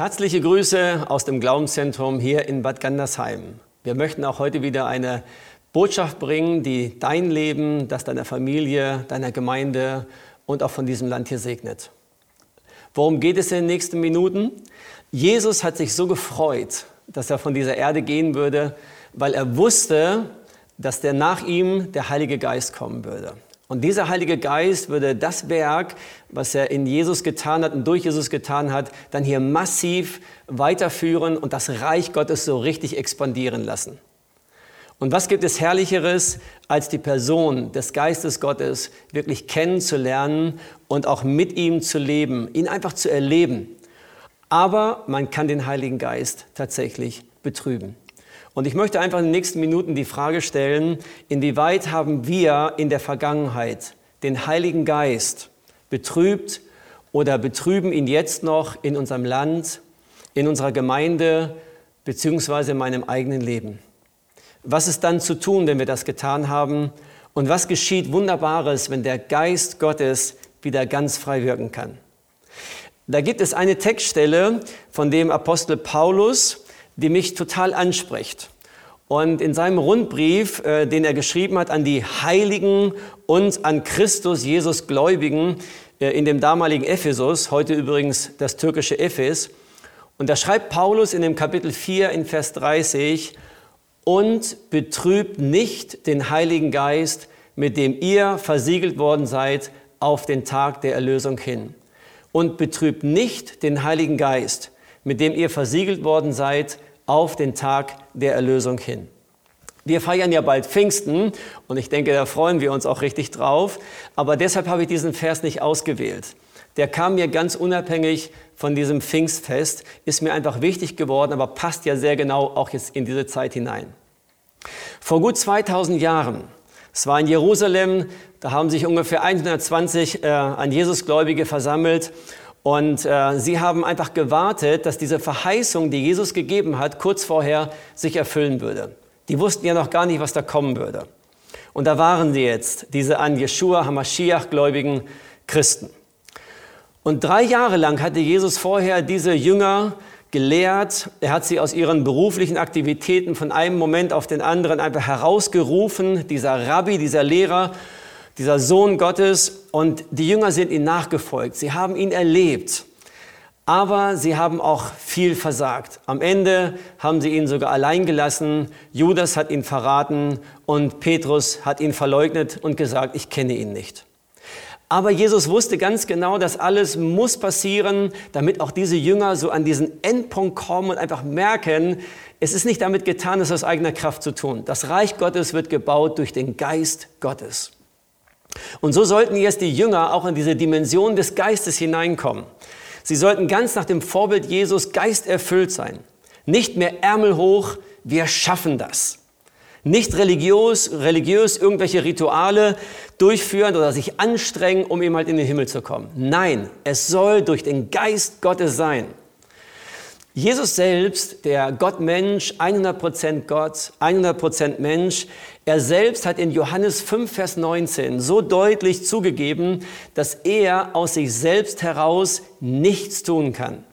Herzliche Grüße aus dem Glaubenszentrum hier in Bad Gandersheim. Wir möchten auch heute wieder eine Botschaft bringen, die dein Leben, das deiner Familie, deiner Gemeinde und auch von diesem Land hier segnet. Worum geht es in den nächsten Minuten? Jesus hat sich so gefreut, dass er von dieser Erde gehen würde, weil er wusste, dass der nach ihm der Heilige Geist kommen würde. Und dieser Heilige Geist würde das Werk, was er in Jesus getan hat und durch Jesus getan hat, dann hier massiv weiterführen und das Reich Gottes so richtig expandieren lassen. Und was gibt es Herrlicheres, als die Person des Geistes Gottes wirklich kennenzulernen und auch mit ihm zu leben, ihn einfach zu erleben. Aber man kann den Heiligen Geist tatsächlich betrüben. Und ich möchte einfach in den nächsten Minuten die Frage stellen, inwieweit haben wir in der Vergangenheit den Heiligen Geist betrübt oder betrüben ihn jetzt noch in unserem Land, in unserer Gemeinde beziehungsweise in meinem eigenen Leben. Was ist dann zu tun, wenn wir das getan haben? Und was geschieht Wunderbares, wenn der Geist Gottes wieder ganz frei wirken kann? Da gibt es eine Textstelle von dem Apostel Paulus, die mich total anspricht. Und in seinem Rundbrief, äh, den er geschrieben hat an die Heiligen und an Christus Jesus Gläubigen äh, in dem damaligen Ephesus, heute übrigens das türkische Ephes, und da schreibt Paulus in dem Kapitel 4 in Vers 30, und betrübt nicht den Heiligen Geist, mit dem ihr versiegelt worden seid auf den Tag der Erlösung hin. Und betrübt nicht den Heiligen Geist, mit dem ihr versiegelt worden seid auf den Tag der Erlösung hin. Wir feiern ja bald Pfingsten und ich denke, da freuen wir uns auch richtig drauf. Aber deshalb habe ich diesen Vers nicht ausgewählt. Der kam mir ganz unabhängig von diesem Pfingstfest, ist mir einfach wichtig geworden, aber passt ja sehr genau auch jetzt in diese Zeit hinein. Vor gut 2000 Jahren, es war in Jerusalem, da haben sich ungefähr 120 äh, an Jesusgläubige versammelt und äh, sie haben einfach gewartet, dass diese Verheißung, die Jesus gegeben hat, kurz vorher sich erfüllen würde. Die wussten ja noch gar nicht, was da kommen würde. Und da waren sie jetzt, diese an Jeshua Hamashiach gläubigen Christen. Und drei Jahre lang hatte Jesus vorher diese Jünger gelehrt. Er hat sie aus ihren beruflichen Aktivitäten von einem Moment auf den anderen einfach herausgerufen, dieser Rabbi, dieser Lehrer, dieser Sohn Gottes. Und die Jünger sind ihm nachgefolgt. Sie haben ihn erlebt. Aber sie haben auch viel versagt. Am Ende haben sie ihn sogar allein gelassen. Judas hat ihn verraten und Petrus hat ihn verleugnet und gesagt, ich kenne ihn nicht. Aber Jesus wusste ganz genau, dass alles muss passieren, damit auch diese Jünger so an diesen Endpunkt kommen und einfach merken, es ist nicht damit getan, es aus eigener Kraft zu tun. Das Reich Gottes wird gebaut durch den Geist Gottes. Und so sollten jetzt die Jünger auch in diese Dimension des Geistes hineinkommen. Sie sollten ganz nach dem Vorbild Jesus geisterfüllt sein. Nicht mehr Ärmel hoch, wir schaffen das. Nicht religiös, religiös irgendwelche Rituale durchführen oder sich anstrengen, um eben halt in den Himmel zu kommen. Nein, es soll durch den Geist Gottes sein. Jesus selbst, der Gott-Mensch, 100% Gott, 100% Mensch, er selbst hat in Johannes 5, Vers 19 so deutlich zugegeben, dass er aus sich selbst heraus nichts tun kann.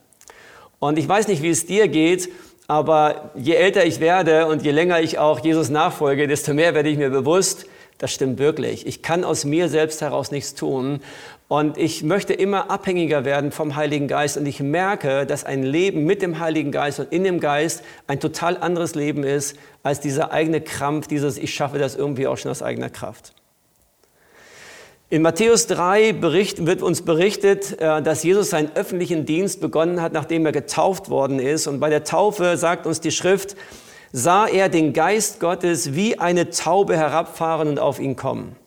Und ich weiß nicht, wie es dir geht, aber je älter ich werde und je länger ich auch Jesus nachfolge, desto mehr werde ich mir bewusst, das stimmt wirklich. Ich kann aus mir selbst heraus nichts tun. Und ich möchte immer abhängiger werden vom Heiligen Geist. Und ich merke, dass ein Leben mit dem Heiligen Geist und in dem Geist ein total anderes Leben ist, als dieser eigene Krampf, dieses Ich schaffe das irgendwie auch schon aus eigener Kraft. In Matthäus 3 bericht, wird uns berichtet, äh, dass Jesus seinen öffentlichen Dienst begonnen hat, nachdem er getauft worden ist. Und bei der Taufe sagt uns die Schrift, sah er den Geist Gottes wie eine Taube herabfahren und auf ihn kommen.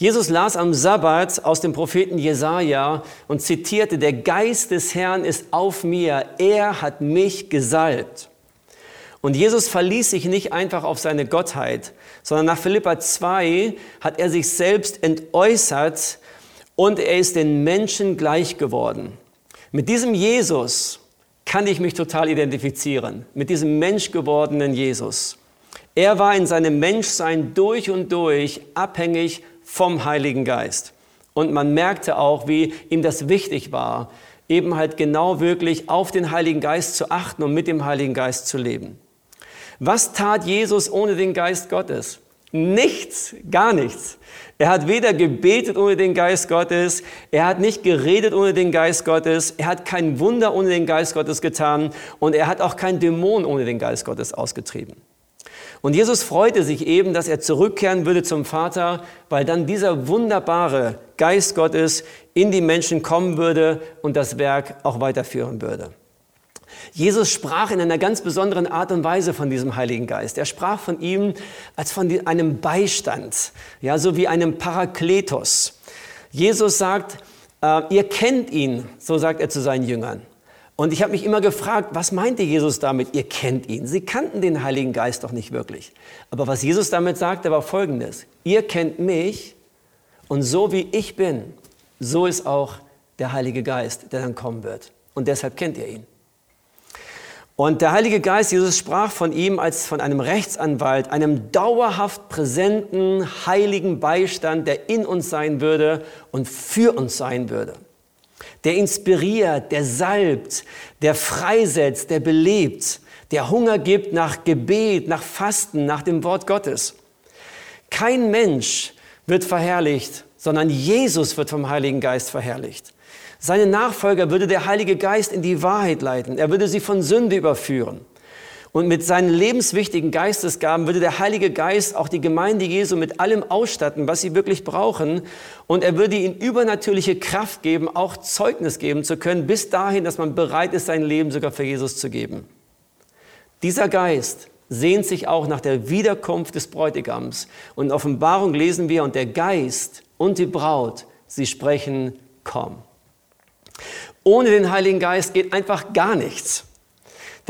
Jesus las am Sabbat aus dem Propheten Jesaja und zitierte: Der Geist des Herrn ist auf mir, er hat mich gesalbt. Und Jesus verließ sich nicht einfach auf seine Gottheit, sondern nach Philippa 2 hat er sich selbst entäußert und er ist den Menschen gleich geworden. Mit diesem Jesus kann ich mich total identifizieren, mit diesem menschgewordenen Jesus. Er war in seinem Menschsein durch und durch abhängig vom Heiligen Geist. Und man merkte auch, wie ihm das wichtig war, eben halt genau wirklich auf den Heiligen Geist zu achten und mit dem Heiligen Geist zu leben. Was tat Jesus ohne den Geist Gottes? Nichts, gar nichts. Er hat weder gebetet ohne den Geist Gottes, er hat nicht geredet ohne den Geist Gottes, er hat kein Wunder ohne den Geist Gottes getan und er hat auch kein Dämon ohne den Geist Gottes ausgetrieben. Und Jesus freute sich eben, dass er zurückkehren würde zum Vater, weil dann dieser wunderbare Geist Gottes in die Menschen kommen würde und das Werk auch weiterführen würde. Jesus sprach in einer ganz besonderen Art und Weise von diesem Heiligen Geist. Er sprach von ihm als von einem Beistand, ja, so wie einem Parakletos. Jesus sagt, äh, ihr kennt ihn, so sagt er zu seinen Jüngern. Und ich habe mich immer gefragt, was meinte Jesus damit? Ihr kennt ihn. Sie kannten den Heiligen Geist doch nicht wirklich. Aber was Jesus damit sagte, war folgendes. Ihr kennt mich und so wie ich bin, so ist auch der Heilige Geist, der dann kommen wird. Und deshalb kennt ihr ihn. Und der Heilige Geist, Jesus sprach von ihm als von einem Rechtsanwalt, einem dauerhaft präsenten, heiligen Beistand, der in uns sein würde und für uns sein würde. Der inspiriert, der salbt, der freisetzt, der belebt, der Hunger gibt nach Gebet, nach Fasten, nach dem Wort Gottes. Kein Mensch wird verherrlicht, sondern Jesus wird vom Heiligen Geist verherrlicht. Seine Nachfolger würde der Heilige Geist in die Wahrheit leiten. Er würde sie von Sünde überführen. Und mit seinen lebenswichtigen Geistesgaben würde der Heilige Geist auch die Gemeinde Jesu mit allem ausstatten, was sie wirklich brauchen. Und er würde ihnen übernatürliche Kraft geben, auch Zeugnis geben zu können, bis dahin, dass man bereit ist, sein Leben sogar für Jesus zu geben. Dieser Geist sehnt sich auch nach der Wiederkunft des Bräutigams. Und in Offenbarung lesen wir, und der Geist und die Braut, sie sprechen, komm. Ohne den Heiligen Geist geht einfach gar nichts.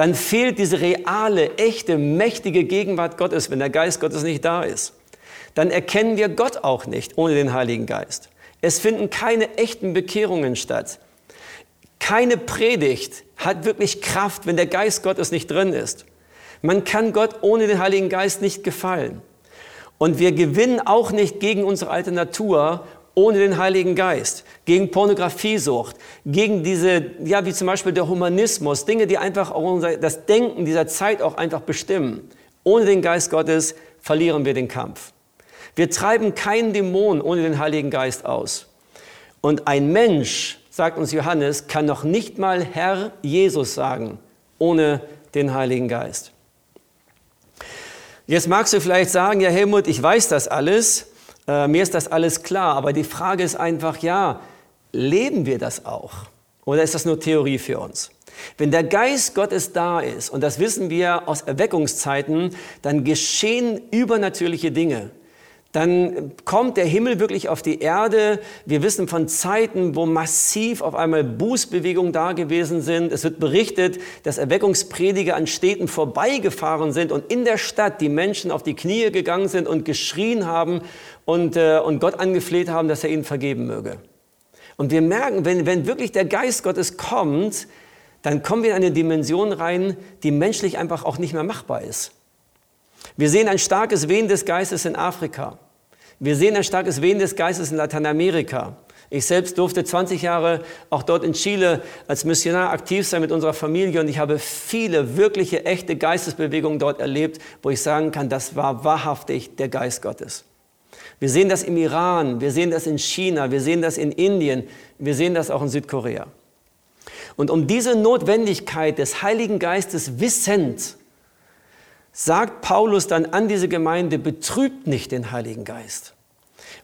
Dann fehlt diese reale, echte, mächtige Gegenwart Gottes, wenn der Geist Gottes nicht da ist. Dann erkennen wir Gott auch nicht ohne den Heiligen Geist. Es finden keine echten Bekehrungen statt. Keine Predigt hat wirklich Kraft, wenn der Geist Gottes nicht drin ist. Man kann Gott ohne den Heiligen Geist nicht gefallen. Und wir gewinnen auch nicht gegen unsere alte Natur ohne den Heiligen Geist, gegen Pornografiesucht, gegen diese, ja, wie zum Beispiel der Humanismus, Dinge, die einfach unser, das Denken dieser Zeit auch einfach bestimmen. Ohne den Geist Gottes verlieren wir den Kampf. Wir treiben keinen Dämon ohne den Heiligen Geist aus. Und ein Mensch, sagt uns Johannes, kann noch nicht mal Herr Jesus sagen, ohne den Heiligen Geist. Jetzt magst du vielleicht sagen, ja Helmut, ich weiß das alles, äh, mir ist das alles klar, aber die Frage ist einfach, ja, leben wir das auch? Oder ist das nur Theorie für uns? Wenn der Geist Gottes da ist, und das wissen wir aus Erweckungszeiten, dann geschehen übernatürliche Dinge dann kommt der Himmel wirklich auf die Erde. Wir wissen von Zeiten, wo massiv auf einmal Bußbewegungen da gewesen sind. Es wird berichtet, dass Erweckungsprediger an Städten vorbeigefahren sind und in der Stadt die Menschen auf die Knie gegangen sind und geschrien haben und, äh, und Gott angefleht haben, dass er ihnen vergeben möge. Und wir merken, wenn, wenn wirklich der Geist Gottes kommt, dann kommen wir in eine Dimension rein, die menschlich einfach auch nicht mehr machbar ist. Wir sehen ein starkes Wehen des Geistes in Afrika. Wir sehen ein starkes Wehen des Geistes in Lateinamerika. Ich selbst durfte 20 Jahre auch dort in Chile als Missionar aktiv sein mit unserer Familie und ich habe viele wirkliche, echte Geistesbewegungen dort erlebt, wo ich sagen kann, das war wahrhaftig der Geist Gottes. Wir sehen das im Iran, wir sehen das in China, wir sehen das in Indien, wir sehen das auch in Südkorea. Und um diese Notwendigkeit des Heiligen Geistes wissend, sagt Paulus dann an diese Gemeinde, betrübt nicht den Heiligen Geist.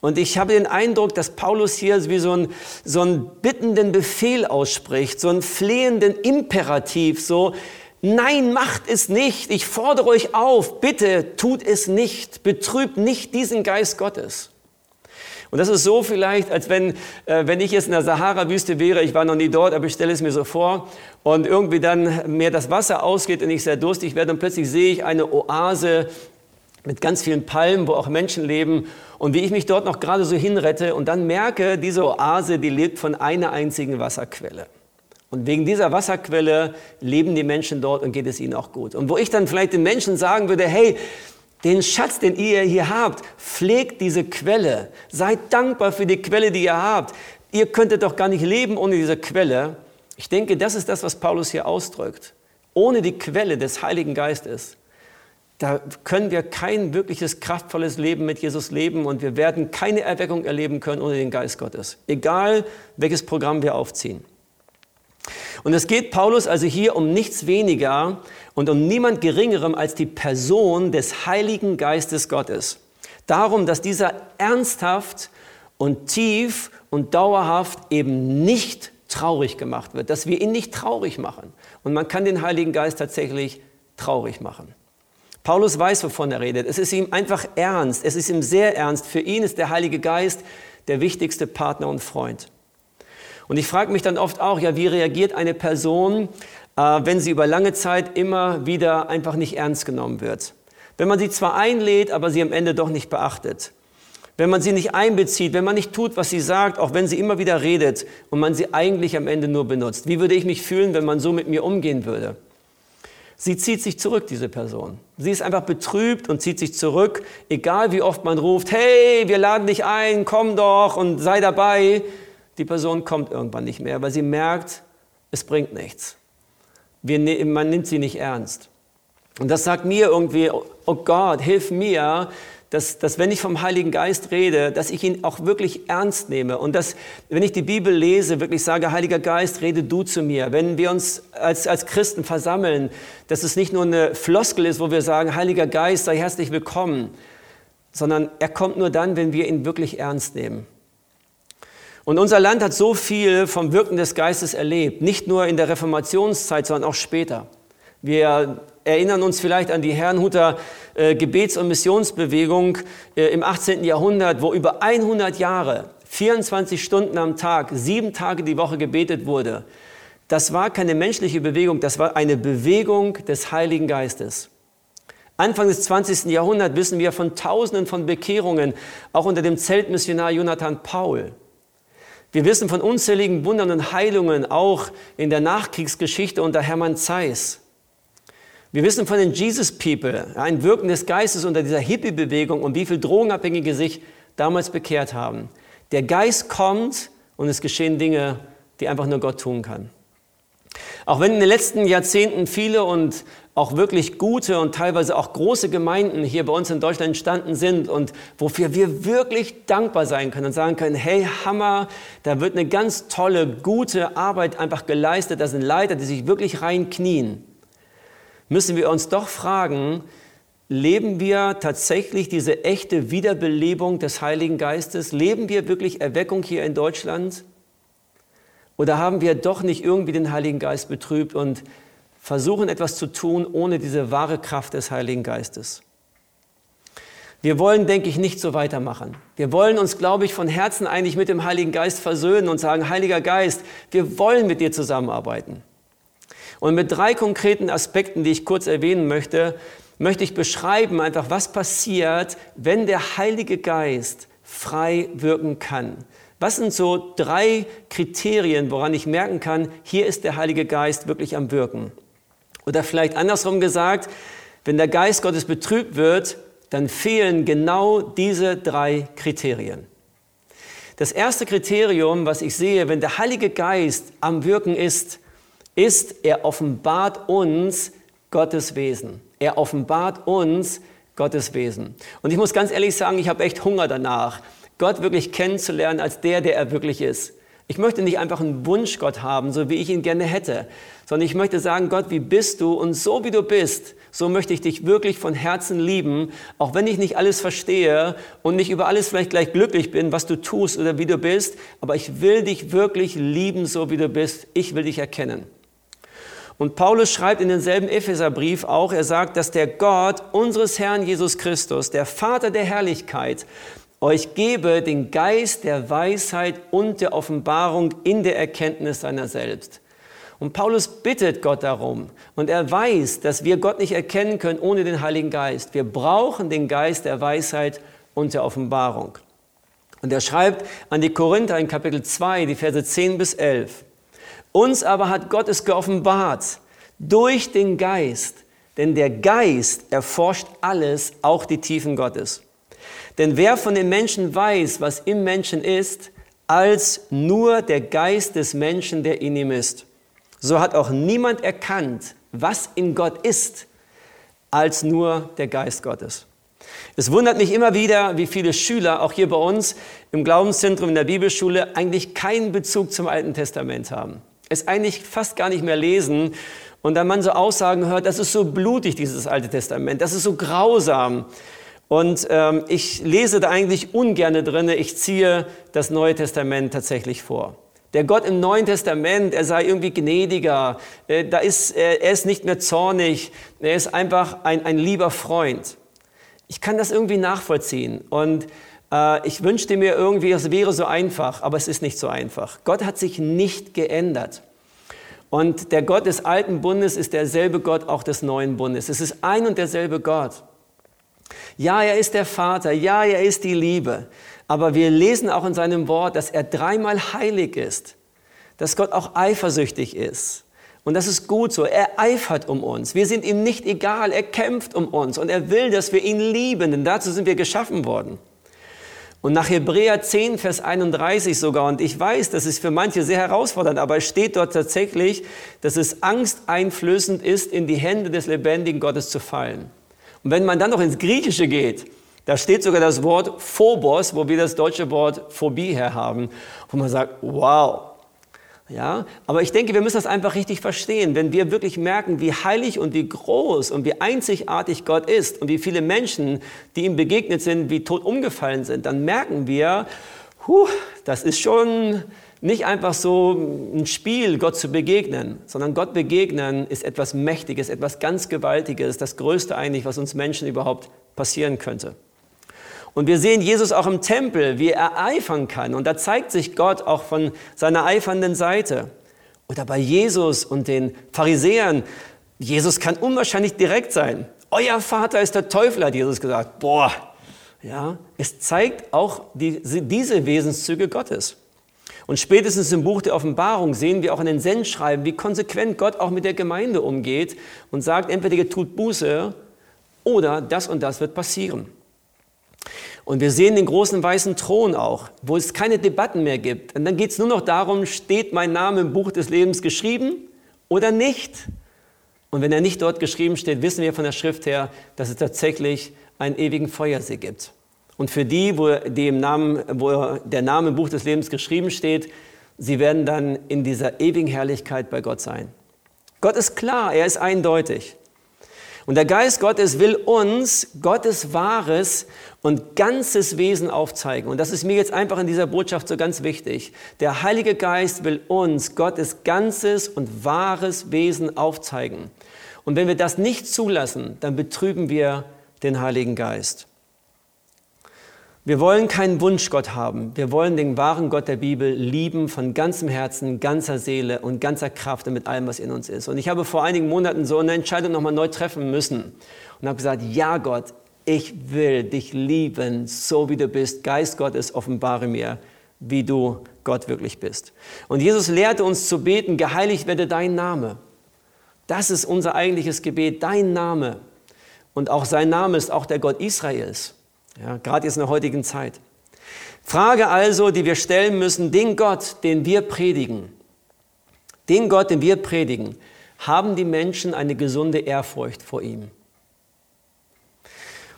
Und ich habe den Eindruck, dass Paulus hier wie so einen, so einen bittenden Befehl ausspricht, so einen flehenden Imperativ, so, nein, macht es nicht, ich fordere euch auf, bitte tut es nicht, betrübt nicht diesen Geist Gottes. Und das ist so vielleicht, als wenn, äh, wenn ich jetzt in der Sahara-Wüste wäre, ich war noch nie dort, aber ich stelle es mir so vor, und irgendwie dann mir das Wasser ausgeht und ich sehr durstig werde und plötzlich sehe ich eine Oase mit ganz vielen Palmen, wo auch Menschen leben und wie ich mich dort noch gerade so hinrette und dann merke, diese Oase, die lebt von einer einzigen Wasserquelle. Und wegen dieser Wasserquelle leben die Menschen dort und geht es ihnen auch gut. Und wo ich dann vielleicht den Menschen sagen würde, hey, den Schatz, den ihr hier habt, pflegt diese Quelle. Seid dankbar für die Quelle, die ihr habt. Ihr könntet doch gar nicht leben ohne diese Quelle. Ich denke, das ist das, was Paulus hier ausdrückt. Ohne die Quelle des Heiligen Geistes, da können wir kein wirkliches kraftvolles Leben mit Jesus leben und wir werden keine Erweckung erleben können ohne den Geist Gottes. Egal, welches Programm wir aufziehen. Und es geht Paulus also hier um nichts weniger und um niemand Geringerem als die Person des Heiligen Geistes Gottes. Darum, dass dieser ernsthaft und tief und dauerhaft eben nicht traurig gemacht wird, dass wir ihn nicht traurig machen. Und man kann den Heiligen Geist tatsächlich traurig machen. Paulus weiß, wovon er redet. Es ist ihm einfach ernst. Es ist ihm sehr ernst. Für ihn ist der Heilige Geist der wichtigste Partner und Freund. Und ich frage mich dann oft auch, ja, wie reagiert eine Person, äh, wenn sie über lange Zeit immer wieder einfach nicht ernst genommen wird? Wenn man sie zwar einlädt, aber sie am Ende doch nicht beachtet. Wenn man sie nicht einbezieht, wenn man nicht tut, was sie sagt, auch wenn sie immer wieder redet und man sie eigentlich am Ende nur benutzt. Wie würde ich mich fühlen, wenn man so mit mir umgehen würde? Sie zieht sich zurück, diese Person. Sie ist einfach betrübt und zieht sich zurück, egal wie oft man ruft, hey, wir laden dich ein, komm doch und sei dabei. Die Person kommt irgendwann nicht mehr, weil sie merkt, es bringt nichts. Wir, ne-, man nimmt sie nicht ernst. Und das sagt mir irgendwie, oh Gott, hilf mir, dass, dass wenn ich vom Heiligen Geist rede, dass ich ihn auch wirklich ernst nehme und dass, wenn ich die Bibel lese, wirklich sage, Heiliger Geist, rede du zu mir. Wenn wir uns als, als Christen versammeln, dass es nicht nur eine Floskel ist, wo wir sagen, Heiliger Geist, sei herzlich willkommen, sondern er kommt nur dann, wenn wir ihn wirklich ernst nehmen. Und unser Land hat so viel vom Wirken des Geistes erlebt, nicht nur in der Reformationszeit, sondern auch später. Wir erinnern uns vielleicht an die Herrnhuter äh, Gebets- und Missionsbewegung äh, im 18. Jahrhundert, wo über 100 Jahre, 24 Stunden am Tag, sieben Tage die Woche gebetet wurde. Das war keine menschliche Bewegung, das war eine Bewegung des Heiligen Geistes. Anfang des 20. Jahrhunderts wissen wir von Tausenden von Bekehrungen, auch unter dem Zeltmissionar Jonathan Paul. Wir wissen von unzähligen Wundern und Heilungen, auch in der Nachkriegsgeschichte unter Hermann Zeiss. Wir wissen von den Jesus People, ein Wirken des Geistes unter dieser Hippie-Bewegung und wie viele Drogenabhängige sich damals bekehrt haben. Der Geist kommt und es geschehen Dinge, die einfach nur Gott tun kann. Auch wenn in den letzten Jahrzehnten viele und auch wirklich gute und teilweise auch große Gemeinden hier bei uns in Deutschland entstanden sind und wofür wir wirklich dankbar sein können und sagen können, hey Hammer, da wird eine ganz tolle, gute Arbeit einfach geleistet, da sind Leiter, die sich wirklich reinknien müssen wir uns doch fragen, leben wir tatsächlich diese echte Wiederbelebung des Heiligen Geistes? Leben wir wirklich Erweckung hier in Deutschland? Oder haben wir doch nicht irgendwie den Heiligen Geist betrübt und versuchen etwas zu tun ohne diese wahre Kraft des Heiligen Geistes? Wir wollen, denke ich, nicht so weitermachen. Wir wollen uns, glaube ich, von Herzen eigentlich mit dem Heiligen Geist versöhnen und sagen, Heiliger Geist, wir wollen mit dir zusammenarbeiten. Und mit drei konkreten Aspekten, die ich kurz erwähnen möchte, möchte ich beschreiben einfach, was passiert, wenn der Heilige Geist frei wirken kann. Was sind so drei Kriterien, woran ich merken kann, hier ist der Heilige Geist wirklich am Wirken? Oder vielleicht andersrum gesagt, wenn der Geist Gottes betrübt wird, dann fehlen genau diese drei Kriterien. Das erste Kriterium, was ich sehe, wenn der Heilige Geist am Wirken ist, ist, er offenbart uns Gottes Wesen. Er offenbart uns Gottes Wesen. Und ich muss ganz ehrlich sagen, ich habe echt Hunger danach, Gott wirklich kennenzulernen als der, der er wirklich ist. Ich möchte nicht einfach einen Wunschgott haben, so wie ich ihn gerne hätte, sondern ich möchte sagen, Gott, wie bist du? Und so wie du bist, so möchte ich dich wirklich von Herzen lieben, auch wenn ich nicht alles verstehe und nicht über alles vielleicht gleich glücklich bin, was du tust oder wie du bist, aber ich will dich wirklich lieben, so wie du bist. Ich will dich erkennen. Und Paulus schreibt in denselben Epheserbrief auch, er sagt, dass der Gott unseres Herrn Jesus Christus, der Vater der Herrlichkeit, euch gebe den Geist der Weisheit und der Offenbarung in der Erkenntnis seiner selbst. Und Paulus bittet Gott darum. Und er weiß, dass wir Gott nicht erkennen können ohne den Heiligen Geist. Wir brauchen den Geist der Weisheit und der Offenbarung. Und er schreibt an die Korinther in Kapitel 2, die Verse 10 bis 11. Uns aber hat Gott es geoffenbart durch den Geist, denn der Geist erforscht alles, auch die Tiefen Gottes. Denn wer von den Menschen weiß, was im Menschen ist, als nur der Geist des Menschen, der in ihm ist. so hat auch niemand erkannt, was in Gott ist, als nur der Geist Gottes. Es wundert mich immer wieder, wie viele Schüler, auch hier bei uns im Glaubenszentrum in der Bibelschule, eigentlich keinen Bezug zum Alten Testament haben. Es eigentlich fast gar nicht mehr lesen und dann man so Aussagen hört, das ist so blutig, dieses Alte Testament, das ist so grausam. Und ähm, ich lese da eigentlich ungerne drin, ich ziehe das Neue Testament tatsächlich vor. Der Gott im Neuen Testament, er sei irgendwie gnädiger, äh, da ist, äh, er ist nicht mehr zornig, er ist einfach ein, ein lieber Freund. Ich kann das irgendwie nachvollziehen und äh, ich wünschte mir irgendwie, es wäre so einfach, aber es ist nicht so einfach. Gott hat sich nicht geändert. Und der Gott des alten Bundes ist derselbe Gott auch des neuen Bundes. Es ist ein und derselbe Gott. Ja, er ist der Vater, ja, er ist die Liebe. Aber wir lesen auch in seinem Wort, dass er dreimal heilig ist, dass Gott auch eifersüchtig ist. Und das ist gut so. Er eifert um uns. Wir sind ihm nicht egal. Er kämpft um uns und er will, dass wir ihn lieben, denn dazu sind wir geschaffen worden. Und nach Hebräer 10, Vers 31 sogar, und ich weiß, das ist für manche sehr herausfordernd, aber es steht dort tatsächlich, dass es angsteinflößend ist, in die Hände des lebendigen Gottes zu fallen. Und wenn man dann noch ins Griechische geht, da steht sogar das Wort Phobos, wo wir das deutsche Wort Phobie her haben, wo man sagt, wow, ja, aber ich denke, wir müssen das einfach richtig verstehen. Wenn wir wirklich merken, wie heilig und wie groß und wie einzigartig Gott ist und wie viele Menschen, die ihm begegnet sind, wie tot umgefallen sind, dann merken wir, huh, das ist schon nicht einfach so ein Spiel, Gott zu begegnen, sondern Gott begegnen ist etwas Mächtiges, etwas ganz Gewaltiges, das Größte eigentlich, was uns Menschen überhaupt passieren könnte. Und wir sehen Jesus auch im Tempel, wie er eifern kann. Und da zeigt sich Gott auch von seiner eifernden Seite. Oder bei Jesus und den Pharisäern. Jesus kann unwahrscheinlich direkt sein. Euer Vater ist der Teufel, hat Jesus gesagt. Boah, ja, es zeigt auch die, diese Wesenszüge Gottes. Und spätestens im Buch der Offenbarung sehen wir auch in den Sendschreiben, wie konsequent Gott auch mit der Gemeinde umgeht und sagt, entweder ihr tut Buße oder das und das wird passieren. Und wir sehen den großen weißen Thron auch, wo es keine Debatten mehr gibt. Und dann geht es nur noch darum, steht mein Name im Buch des Lebens geschrieben oder nicht? Und wenn er nicht dort geschrieben steht, wissen wir von der Schrift her, dass es tatsächlich einen ewigen Feuersee gibt. Und für die, wo, die im Namen, wo der Name im Buch des Lebens geschrieben steht, sie werden dann in dieser ewigen Herrlichkeit bei Gott sein. Gott ist klar, er ist eindeutig. Und der Geist Gottes will uns Gottes wahres und ganzes Wesen aufzeigen. Und das ist mir jetzt einfach in dieser Botschaft so ganz wichtig. Der Heilige Geist will uns Gottes ganzes und wahres Wesen aufzeigen. Und wenn wir das nicht zulassen, dann betrüben wir den Heiligen Geist. Wir wollen keinen Wunschgott haben. Wir wollen den wahren Gott der Bibel lieben von ganzem Herzen, ganzer Seele und ganzer Kraft und mit allem, was in uns ist. Und ich habe vor einigen Monaten so eine Entscheidung nochmal neu treffen müssen und habe gesagt, ja Gott, ich will dich lieben, so wie du bist. Geist Gottes, offenbare mir, wie du Gott wirklich bist. Und Jesus lehrte uns zu beten, geheiligt werde dein Name. Das ist unser eigentliches Gebet, dein Name. Und auch sein Name ist auch der Gott Israels. Ja, Gerade jetzt in der heutigen Zeit. Frage also, die wir stellen müssen, den Gott, den wir predigen, den Gott, den wir predigen, haben die Menschen eine gesunde Ehrfurcht vor ihm?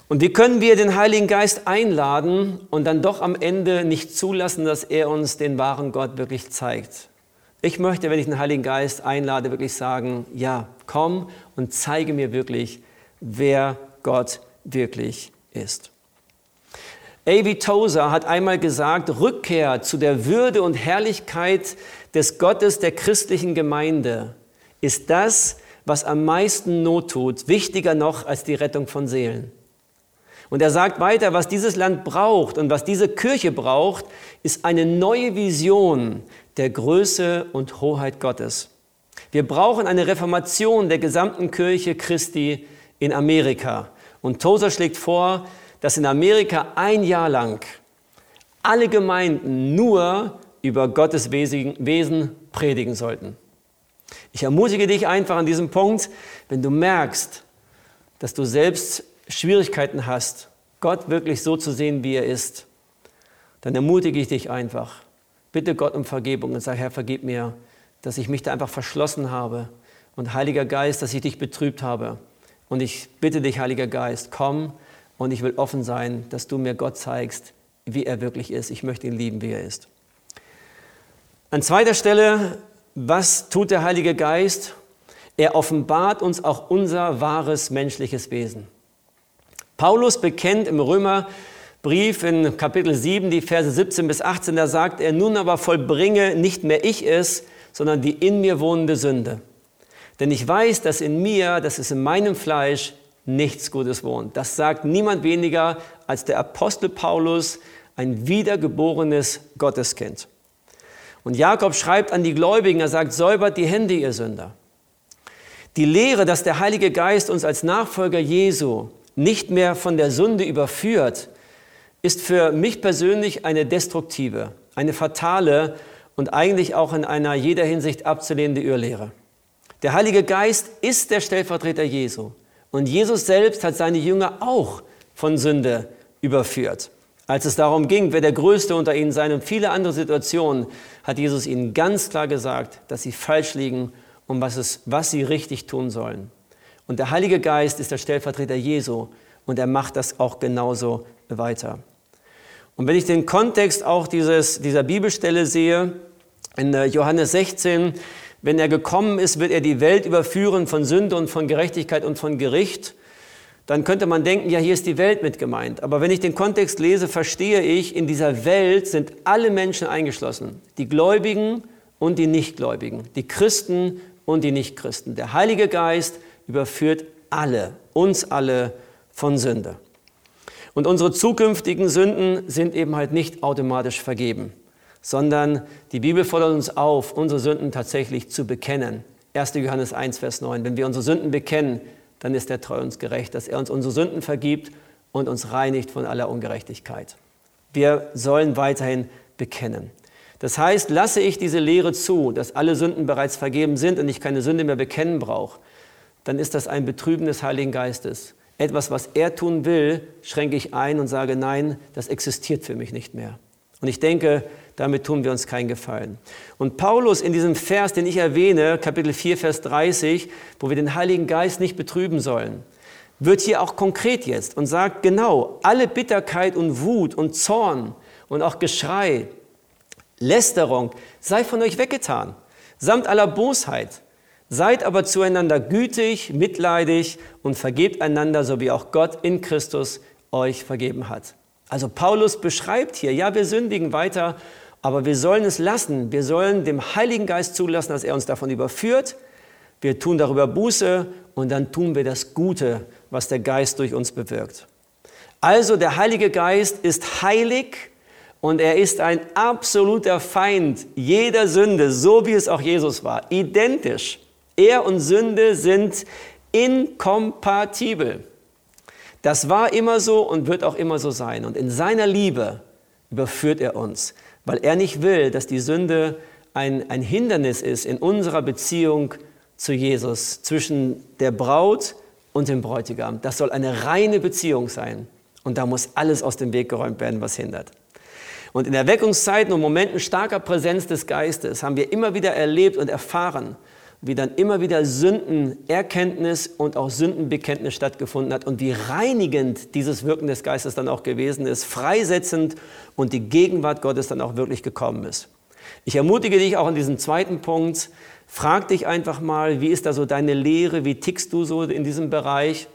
Und wie können wir den Heiligen Geist einladen und dann doch am Ende nicht zulassen, dass er uns den wahren Gott wirklich zeigt? Ich möchte, wenn ich den Heiligen Geist einlade, wirklich sagen, ja, komm und zeige mir wirklich, wer Gott wirklich ist. A.V. Tozer hat einmal gesagt, Rückkehr zu der Würde und Herrlichkeit des Gottes der christlichen Gemeinde ist das, was am meisten Not tut, wichtiger noch als die Rettung von Seelen. Und er sagt weiter, was dieses Land braucht und was diese Kirche braucht, ist eine neue Vision der Größe und Hoheit Gottes. Wir brauchen eine Reformation der gesamten Kirche Christi in Amerika. Und Tozer schlägt vor, dass in Amerika ein Jahr lang alle Gemeinden nur über Gottes Wesen predigen sollten. Ich ermutige dich einfach an diesem Punkt, wenn du merkst, dass du selbst Schwierigkeiten hast, Gott wirklich so zu sehen, wie er ist, dann ermutige ich dich einfach. Bitte Gott um Vergebung und sag, Herr, vergib mir, dass ich mich da einfach verschlossen habe. Und Heiliger Geist, dass ich dich betrübt habe. Und ich bitte dich, Heiliger Geist, komm und ich will offen sein, dass du mir Gott zeigst, wie er wirklich ist. Ich möchte ihn lieben, wie er ist. An zweiter Stelle, was tut der Heilige Geist? Er offenbart uns auch unser wahres menschliches Wesen. Paulus bekennt im Römerbrief in Kapitel 7, die Verse 17 bis 18, da sagt er, nun aber vollbringe nicht mehr ich es, sondern die in mir wohnende Sünde. Denn ich weiß, dass in mir, das ist in meinem Fleisch, nichts Gutes wohnt. Das sagt niemand weniger als der Apostel Paulus, ein wiedergeborenes Gotteskind. Und Jakob schreibt an die Gläubigen, er sagt, säubert die Hände, ihr Sünder. Die Lehre, dass der Heilige Geist uns als Nachfolger Jesu nicht mehr von der Sünde überführt, ist für mich persönlich eine destruktive, eine fatale und eigentlich auch in einer jeder Hinsicht abzulehnende Irrlehre. Der Heilige Geist ist der Stellvertreter Jesu. Und Jesus selbst hat seine Jünger auch von Sünde überführt. Als es darum ging, wer der Größte unter ihnen sei und viele andere Situationen, hat Jesus ihnen ganz klar gesagt, dass sie falsch liegen und was, es, was sie richtig tun sollen. Und der Heilige Geist ist der Stellvertreter Jesu und er macht das auch genauso weiter. Und wenn ich den Kontext auch dieses, dieser Bibelstelle sehe, in äh, Johannes 16, wenn er gekommen ist, wird er die Welt überführen von Sünde und von Gerechtigkeit und von Gericht. Dann könnte man denken, ja, hier ist die Welt mit gemeint. Aber wenn ich den Kontext lese, verstehe ich, in dieser Welt sind alle Menschen eingeschlossen. Die Gläubigen und die Nichtgläubigen. Die Christen und die Nichtchristen. Der Heilige Geist überführt alle, uns alle von Sünde. Und unsere zukünftigen Sünden sind eben halt nicht automatisch vergeben sondern die Bibel fordert uns auf, unsere Sünden tatsächlich zu bekennen. 1. Johannes 1, Vers 9. Wenn wir unsere Sünden bekennen, dann ist er treu uns gerecht, dass er uns unsere Sünden vergibt und uns reinigt von aller Ungerechtigkeit. Wir sollen weiterhin bekennen. Das heißt, lasse ich diese Lehre zu, dass alle Sünden bereits vergeben sind und ich keine Sünde mehr bekennen brauche, dann ist das ein Betrüben des Heiligen Geistes. Etwas, was er tun will, schränke ich ein und sage, nein, das existiert für mich nicht mehr. Und ich denke, damit tun wir uns keinen Gefallen. Und Paulus in diesem Vers, den ich erwähne, Kapitel 4, Vers 30, wo wir den Heiligen Geist nicht betrüben sollen, wird hier auch konkret jetzt und sagt genau, alle Bitterkeit und Wut und Zorn und auch Geschrei, Lästerung sei von euch weggetan, samt aller Bosheit. Seid aber zueinander gütig, mitleidig und vergebt einander, so wie auch Gott in Christus euch vergeben hat. Also Paulus beschreibt hier, ja, wir sündigen weiter, aber wir sollen es lassen. Wir sollen dem Heiligen Geist zulassen, dass er uns davon überführt. Wir tun darüber Buße und dann tun wir das Gute, was der Geist durch uns bewirkt. Also der Heilige Geist ist heilig und er ist ein absoluter Feind jeder Sünde, so wie es auch Jesus war. Identisch. Er und Sünde sind inkompatibel. Das war immer so und wird auch immer so sein. Und in seiner Liebe überführt er uns, weil er nicht will, dass die Sünde ein, ein Hindernis ist in unserer Beziehung zu Jesus, zwischen der Braut und dem Bräutigam. Das soll eine reine Beziehung sein. Und da muss alles aus dem Weg geräumt werden, was hindert. Und in Erweckungszeiten und Momenten starker Präsenz des Geistes haben wir immer wieder erlebt und erfahren, wie dann immer wieder Sündenerkenntnis und auch Sündenbekenntnis stattgefunden hat und wie reinigend dieses Wirken des Geistes dann auch gewesen ist, freisetzend und die Gegenwart Gottes dann auch wirklich gekommen ist. Ich ermutige dich auch in diesem zweiten Punkt, frag dich einfach mal, wie ist da so deine Lehre, wie tickst du so in diesem Bereich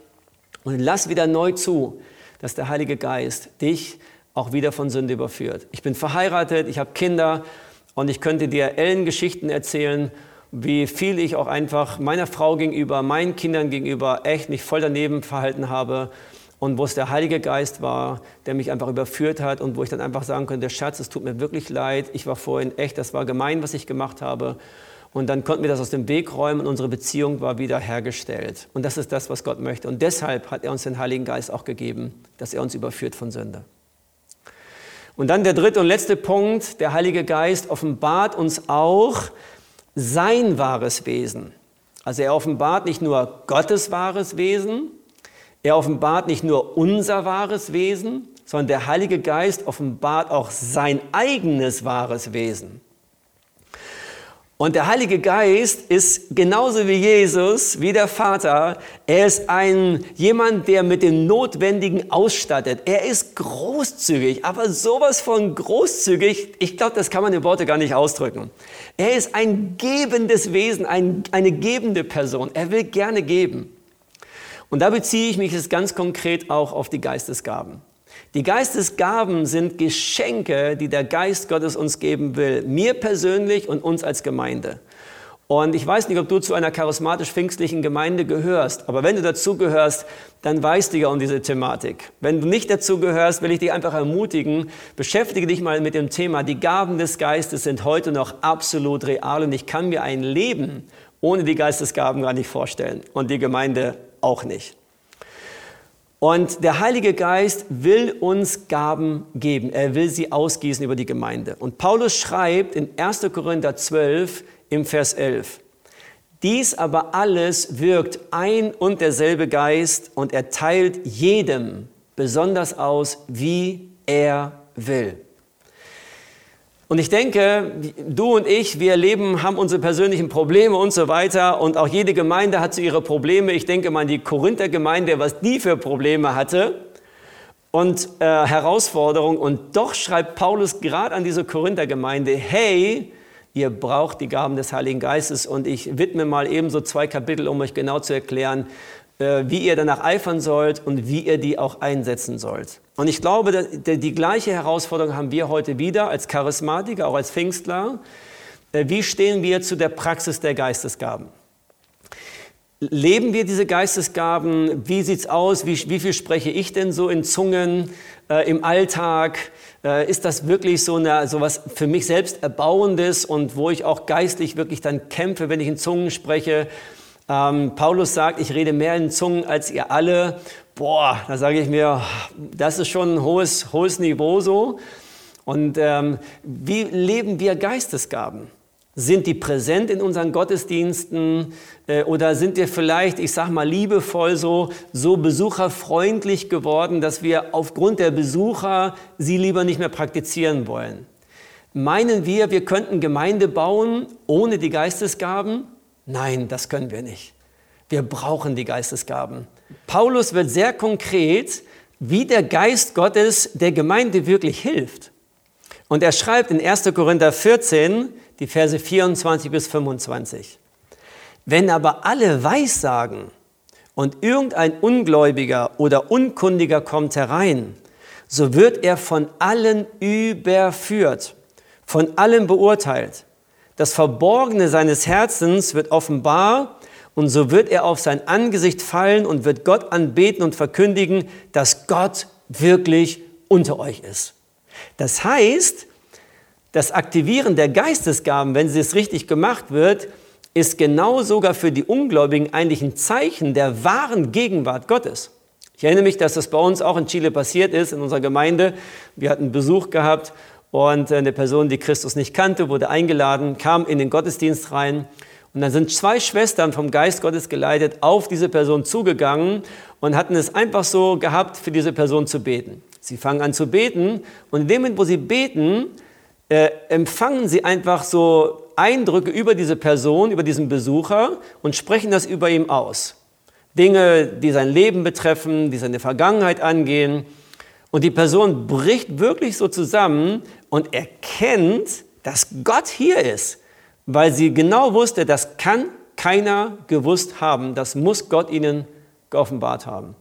und lass wieder neu zu, dass der Heilige Geist dich auch wieder von Sünde überführt. Ich bin verheiratet, ich habe Kinder und ich könnte dir Ellen Geschichten erzählen wie viel ich auch einfach meiner Frau gegenüber, meinen Kindern gegenüber echt mich voll daneben verhalten habe und wo es der Heilige Geist war, der mich einfach überführt hat und wo ich dann einfach sagen konnte, Schatz, es tut mir wirklich leid, ich war vorhin echt, das war gemein, was ich gemacht habe. Und dann konnten wir das aus dem Weg räumen und unsere Beziehung war wieder hergestellt. Und das ist das, was Gott möchte. Und deshalb hat er uns den Heiligen Geist auch gegeben, dass er uns überführt von Sünde. Und dann der dritte und letzte Punkt, der Heilige Geist offenbart uns auch, sein wahres Wesen. Also er offenbart nicht nur Gottes wahres Wesen, er offenbart nicht nur unser wahres Wesen, sondern der Heilige Geist offenbart auch sein eigenes wahres Wesen. Und der Heilige Geist ist genauso wie Jesus, wie der Vater. Er ist ein jemand, der mit dem Notwendigen ausstattet. Er ist großzügig, aber sowas von großzügig, ich glaube, das kann man in Worte gar nicht ausdrücken. Er ist ein gebendes Wesen, ein, eine gebende Person. Er will gerne geben. Und da beziehe ich mich jetzt ganz konkret auch auf die Geistesgaben. Die Geistesgaben sind Geschenke, die der Geist Gottes uns geben will, mir persönlich und uns als Gemeinde. Und ich weiß nicht, ob du zu einer charismatisch-pfingstlichen Gemeinde gehörst, aber wenn du dazu gehörst, dann weißt du ja um diese Thematik. Wenn du nicht dazu gehörst, will ich dich einfach ermutigen, beschäftige dich mal mit dem Thema. Die Gaben des Geistes sind heute noch absolut real und ich kann mir ein Leben ohne die Geistesgaben gar nicht vorstellen und die Gemeinde auch nicht. Und der Heilige Geist will uns Gaben geben. Er will sie ausgießen über die Gemeinde. Und Paulus schreibt in 1. Korinther 12 im Vers 11, dies aber alles wirkt ein und derselbe Geist und er teilt jedem besonders aus, wie er will. Und ich denke, du und ich, wir leben, haben unsere persönlichen Probleme und so weiter. Und auch jede Gemeinde hat so ihre Probleme. Ich denke mal an die Korinther Gemeinde, was die für Probleme hatte und äh, Herausforderungen. Und doch schreibt Paulus gerade an diese Korinther Gemeinde, hey, ihr braucht die Gaben des Heiligen Geistes. Und ich widme mal eben so zwei Kapitel, um euch genau zu erklären, wie ihr danach eifern sollt und wie ihr die auch einsetzen sollt. Und ich glaube, die gleiche Herausforderung haben wir heute wieder als Charismatiker, auch als Pfingstler. Äh, wie stehen wir zu der Praxis der Geistesgaben? Leben wir diese Geistesgaben? Wie sieht es aus? Wie, wie, viel spreche ich denn so in Zungen äh, im Alltag? Äh, ist das wirklich so, eine, so was für mich selbst Erbauendes und wo ich auch geistlich wirklich dann kämpfe, wenn ich in Zungen spreche? Ähm, Paulus sagt, ich rede mehr in Zungen als ihr alle. Boah, da sage ich mir, das ist schon ein hohes, hohes Niveau so. Und ähm, wie leben wir Geistesgaben? Sind die präsent in unseren Gottesdiensten äh, oder sind wir vielleicht, ich sag mal, liebevoll so, so besucherfreundlich geworden, dass wir aufgrund der Besucher sie lieber nicht mehr praktizieren wollen? Meinen wir, wir könnten Gemeinde bauen ohne die Geistesgaben? Nein, das können wir nicht. Wir brauchen die Geistesgaben. Paulus wird sehr konkret, wie der Geist Gottes der Gemeinde wirklich hilft. Und er schreibt in 1. Korinther 14, die Verse 24 bis 25. Wenn aber alle Weissagen und irgendein Ungläubiger oder Unkundiger kommt herein, so wird er von allen überführt, von allem beurteilt. Das Verborgene seines Herzens wird offenbar und so wird er auf sein Angesicht fallen und wird Gott anbeten und verkündigen, dass Gott wirklich unter euch ist. Das heißt, das Aktivieren der Geistesgaben, wenn es richtig gemacht wird, ist genau sogar für die Ungläubigen eigentlich ein Zeichen der wahren Gegenwart Gottes. Ich erinnere mich, dass das bei uns auch in Chile passiert ist, in unserer Gemeinde. Wir hatten Besuch gehabt und eine Person, die Christus nicht kannte, wurde eingeladen, kam in den Gottesdienst rein. Und dann sind zwei Schwestern vom Geist Gottes geleitet auf diese Person zugegangen und hatten es einfach so gehabt, für diese Person zu beten. Sie fangen an zu beten und in dem Moment, wo sie beten, äh, empfangen sie einfach so Eindrücke über diese Person, über diesen Besucher und sprechen das über ihm aus. Dinge, die sein Leben betreffen, die seine Vergangenheit angehen. Und die Person bricht wirklich so zusammen und erkennt, dass Gott hier ist, weil sie genau wusste, das kann keiner gewusst haben, das muss Gott ihnen geoffenbart haben.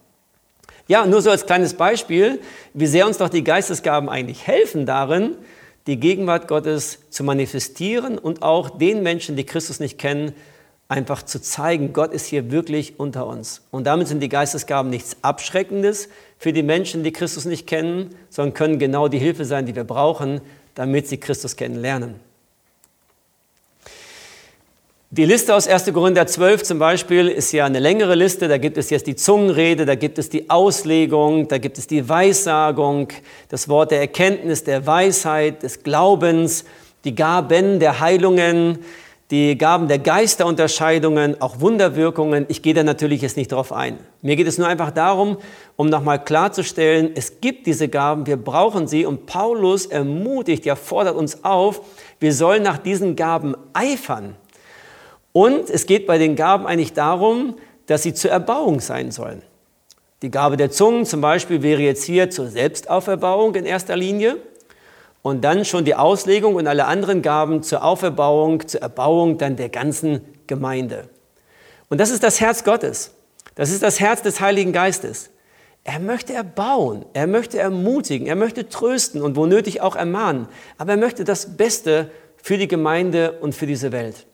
Ja, nur so als kleines Beispiel, wie sehr uns doch die Geistesgaben eigentlich helfen darin, die Gegenwart Gottes zu manifestieren und auch den Menschen, die Christus nicht kennen, einfach zu zeigen, Gott ist hier wirklich unter uns. Und damit sind die Geistesgaben nichts Abschreckendes für die Menschen, die Christus nicht kennen, sondern können genau die Hilfe sein, die wir brauchen, damit sie Christus kennenlernen. Die Liste aus 1. Korinther 12 zum Beispiel ist ja eine längere Liste. Da gibt es jetzt die Zungenrede, da gibt es die Auslegung, da gibt es die Weissagung, das Wort der Erkenntnis, der Weisheit, des Glaubens, die Gaben der Heilungen, die Gaben der Geisterunterscheidungen, auch Wunderwirkungen. Ich gehe da natürlich jetzt nicht drauf ein. Mir geht es nur einfach darum, um nochmal klarzustellen, es gibt diese Gaben, wir brauchen sie und Paulus ermutigt, ja fordert uns auf, wir sollen nach diesen Gaben eifern. Und es geht bei den Gaben eigentlich darum, dass sie zur Erbauung sein sollen. Die Gabe der Zungen zum Beispiel wäre jetzt hier zur Selbstauferbauung in erster Linie und dann schon die Auslegung und alle anderen Gaben zur Auferbauung, zur Erbauung dann der ganzen Gemeinde. Und das ist das Herz Gottes. Das ist das Herz des Heiligen Geistes. Er möchte erbauen, er möchte ermutigen, er möchte trösten und wo nötig auch ermahnen. Aber er möchte das Beste für die Gemeinde und für diese Welt.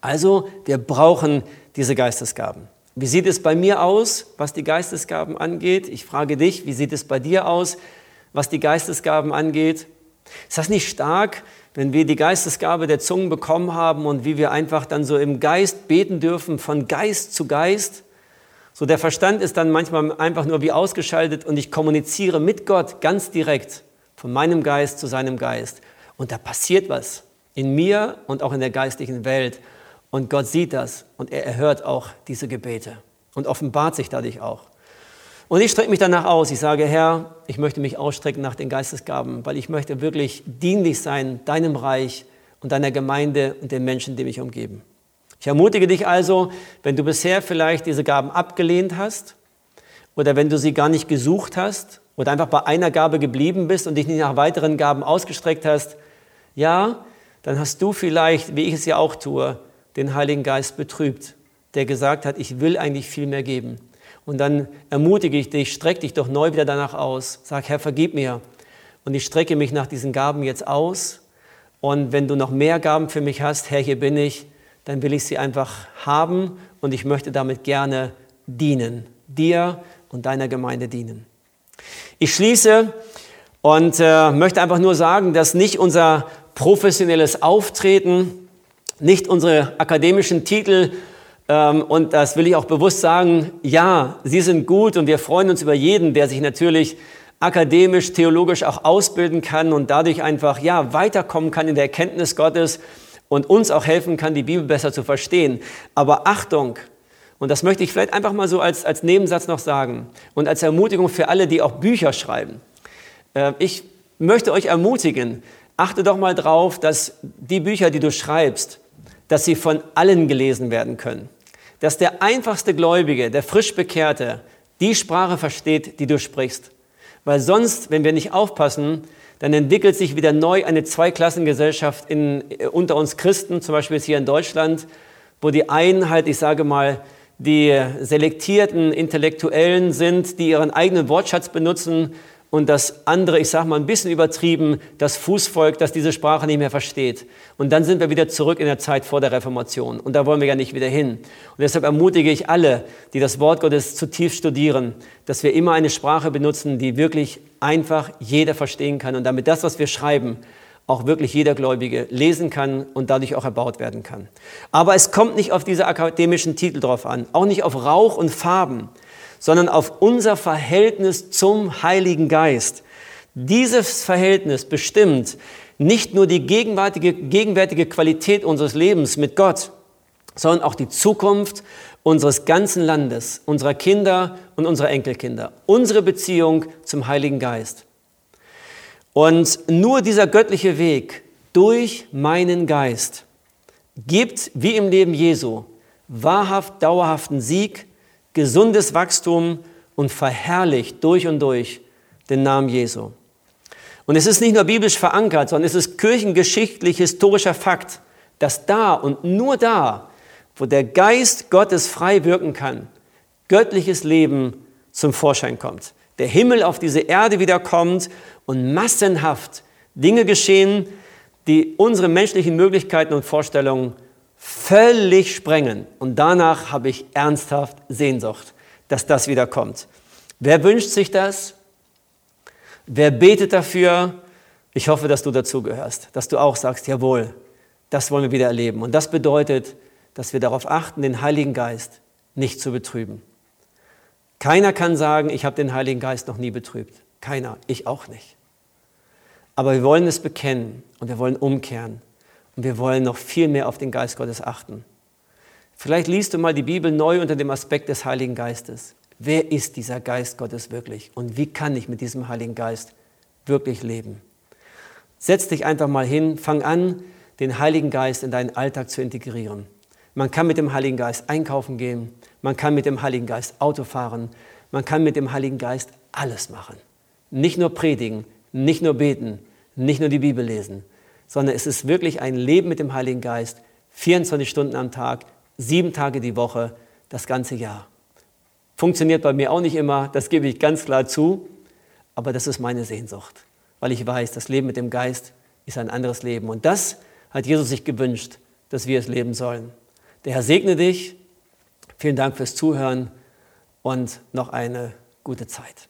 Also, wir brauchen diese Geistesgaben. Wie sieht es bei mir aus, was die Geistesgaben angeht? Ich frage dich, wie sieht es bei dir aus, was die Geistesgaben angeht? Ist das nicht stark, wenn wir die Geistesgabe der Zungen bekommen haben und wie wir einfach dann so im Geist beten dürfen, von Geist zu Geist? So der Verstand ist dann manchmal einfach nur wie ausgeschaltet und ich kommuniziere mit Gott ganz direkt von meinem Geist zu seinem Geist. Und da passiert was in mir und auch in der geistlichen Welt. Und Gott sieht das und er erhört auch diese Gebete und offenbart sich dadurch auch. Und ich strecke mich danach aus. Ich sage, Herr, ich möchte mich ausstrecken nach den Geistesgaben, weil ich möchte wirklich dienlich sein deinem Reich und deiner Gemeinde und den Menschen, die mich umgeben. Ich ermutige dich also, wenn du bisher vielleicht diese Gaben abgelehnt hast oder wenn du sie gar nicht gesucht hast oder einfach bei einer Gabe geblieben bist und dich nicht nach weiteren Gaben ausgestreckt hast, ja, dann hast du vielleicht, wie ich es ja auch tue, den Heiligen Geist betrübt, der gesagt hat, ich will eigentlich viel mehr geben. Und dann ermutige ich dich, streck dich doch neu wieder danach aus. Sag, Herr, vergib mir. Und ich strecke mich nach diesen Gaben jetzt aus. Und wenn du noch mehr Gaben für mich hast, Herr, hier bin ich, dann will ich sie einfach haben und ich möchte damit gerne dienen. Dir und deiner Gemeinde dienen. Ich schließe und äh, möchte einfach nur sagen, dass nicht unser professionelles Auftreten, nicht unsere akademischen Titel und das will ich auch bewusst sagen, ja, sie sind gut und wir freuen uns über jeden, der sich natürlich akademisch, theologisch auch ausbilden kann und dadurch einfach ja, weiterkommen kann in der Erkenntnis Gottes und uns auch helfen kann, die Bibel besser zu verstehen. Aber Achtung, und das möchte ich vielleicht einfach mal so als, als Nebensatz noch sagen und als Ermutigung für alle, die auch Bücher schreiben. Äh, ich möchte euch ermutigen, achte doch mal drauf, dass die Bücher, die du schreibst, dass sie von allen gelesen werden können. Dass der einfachste Gläubige, der frisch Bekehrte, die Sprache versteht, die du sprichst. Weil sonst, wenn wir nicht aufpassen, dann entwickelt sich wieder neu eine Zweiklassengesellschaft in, äh, unter uns Christen, zum Beispiel hier in Deutschland, wo die einen halt, ich sage mal, die selektierten Intellektuellen sind, die ihren eigenen Wortschatz benutzen und das andere, ich sage mal ein bisschen übertrieben, das Fußvolk, das diese Sprache nicht mehr versteht. Und dann sind wir wieder zurück in der Zeit vor der Reformation. Und da wollen wir ja nicht wieder hin. Und deshalb ermutige ich alle, die das Wort Gottes zutiefst studieren, dass wir immer eine Sprache benutzen, die wirklich einfach jeder verstehen kann und damit das, was wir schreiben, auch wirklich jeder Gläubige lesen kann und dadurch auch erbaut werden kann. Aber es kommt nicht auf diese akademischen Titel drauf an, auch nicht auf Rauch und Farben sondern auf unser Verhältnis zum Heiligen Geist. Dieses Verhältnis bestimmt nicht nur die gegenwärtige, gegenwärtige Qualität unseres Lebens mit Gott, sondern auch die Zukunft unseres ganzen Landes, unserer Kinder und unserer Enkelkinder, unsere Beziehung zum Heiligen Geist. Und nur dieser göttliche Weg durch meinen Geist gibt, wie im Leben Jesu, wahrhaft dauerhaften Sieg gesundes Wachstum und verherrlicht durch und durch den Namen Jesu. Und es ist nicht nur biblisch verankert, sondern es ist kirchengeschichtlich historischer Fakt, dass da und nur da, wo der Geist Gottes frei wirken kann, göttliches Leben zum Vorschein kommt. Der Himmel auf diese Erde wiederkommt und massenhaft Dinge geschehen, die unsere menschlichen Möglichkeiten und Vorstellungen völlig sprengen. Und danach habe ich ernsthaft Sehnsucht, dass das wieder kommt. Wer wünscht sich das? Wer betet dafür? Ich hoffe, dass du dazugehörst, dass du auch sagst, jawohl, das wollen wir wieder erleben. Und das bedeutet, dass wir darauf achten, den Heiligen Geist nicht zu betrüben. Keiner kann sagen, ich habe den Heiligen Geist noch nie betrübt. Keiner, ich auch nicht. Aber wir wollen es bekennen und wir wollen umkehren Und wir wollen noch viel mehr auf den Geist Gottes achten. Vielleicht liest du mal die Bibel neu unter dem Aspekt des Heiligen Geistes. Wer ist dieser Geist Gottes wirklich? Und wie kann ich mit diesem Heiligen Geist wirklich leben? Setz dich einfach mal hin, fang an, den Heiligen Geist in deinen Alltag zu integrieren. Man kann mit dem Heiligen Geist einkaufen gehen, man kann mit dem Heiligen Geist Auto fahren, man kann mit dem Heiligen Geist alles machen. Nicht nur predigen, nicht nur beten, nicht nur die Bibel lesen, sondern es ist wirklich ein Leben mit dem Heiligen Geist, 24 Stunden am Tag, sieben Tage die Woche, das ganze Jahr. Funktioniert bei mir auch nicht immer, das gebe ich ganz klar zu, aber das ist meine Sehnsucht, weil ich weiß, das Leben mit dem Geist ist ein anderes Leben. Und das hat Jesus sich gewünscht, dass wir es leben sollen. Der Herr segne dich. Vielen Dank fürs Zuhören und noch eine gute Zeit.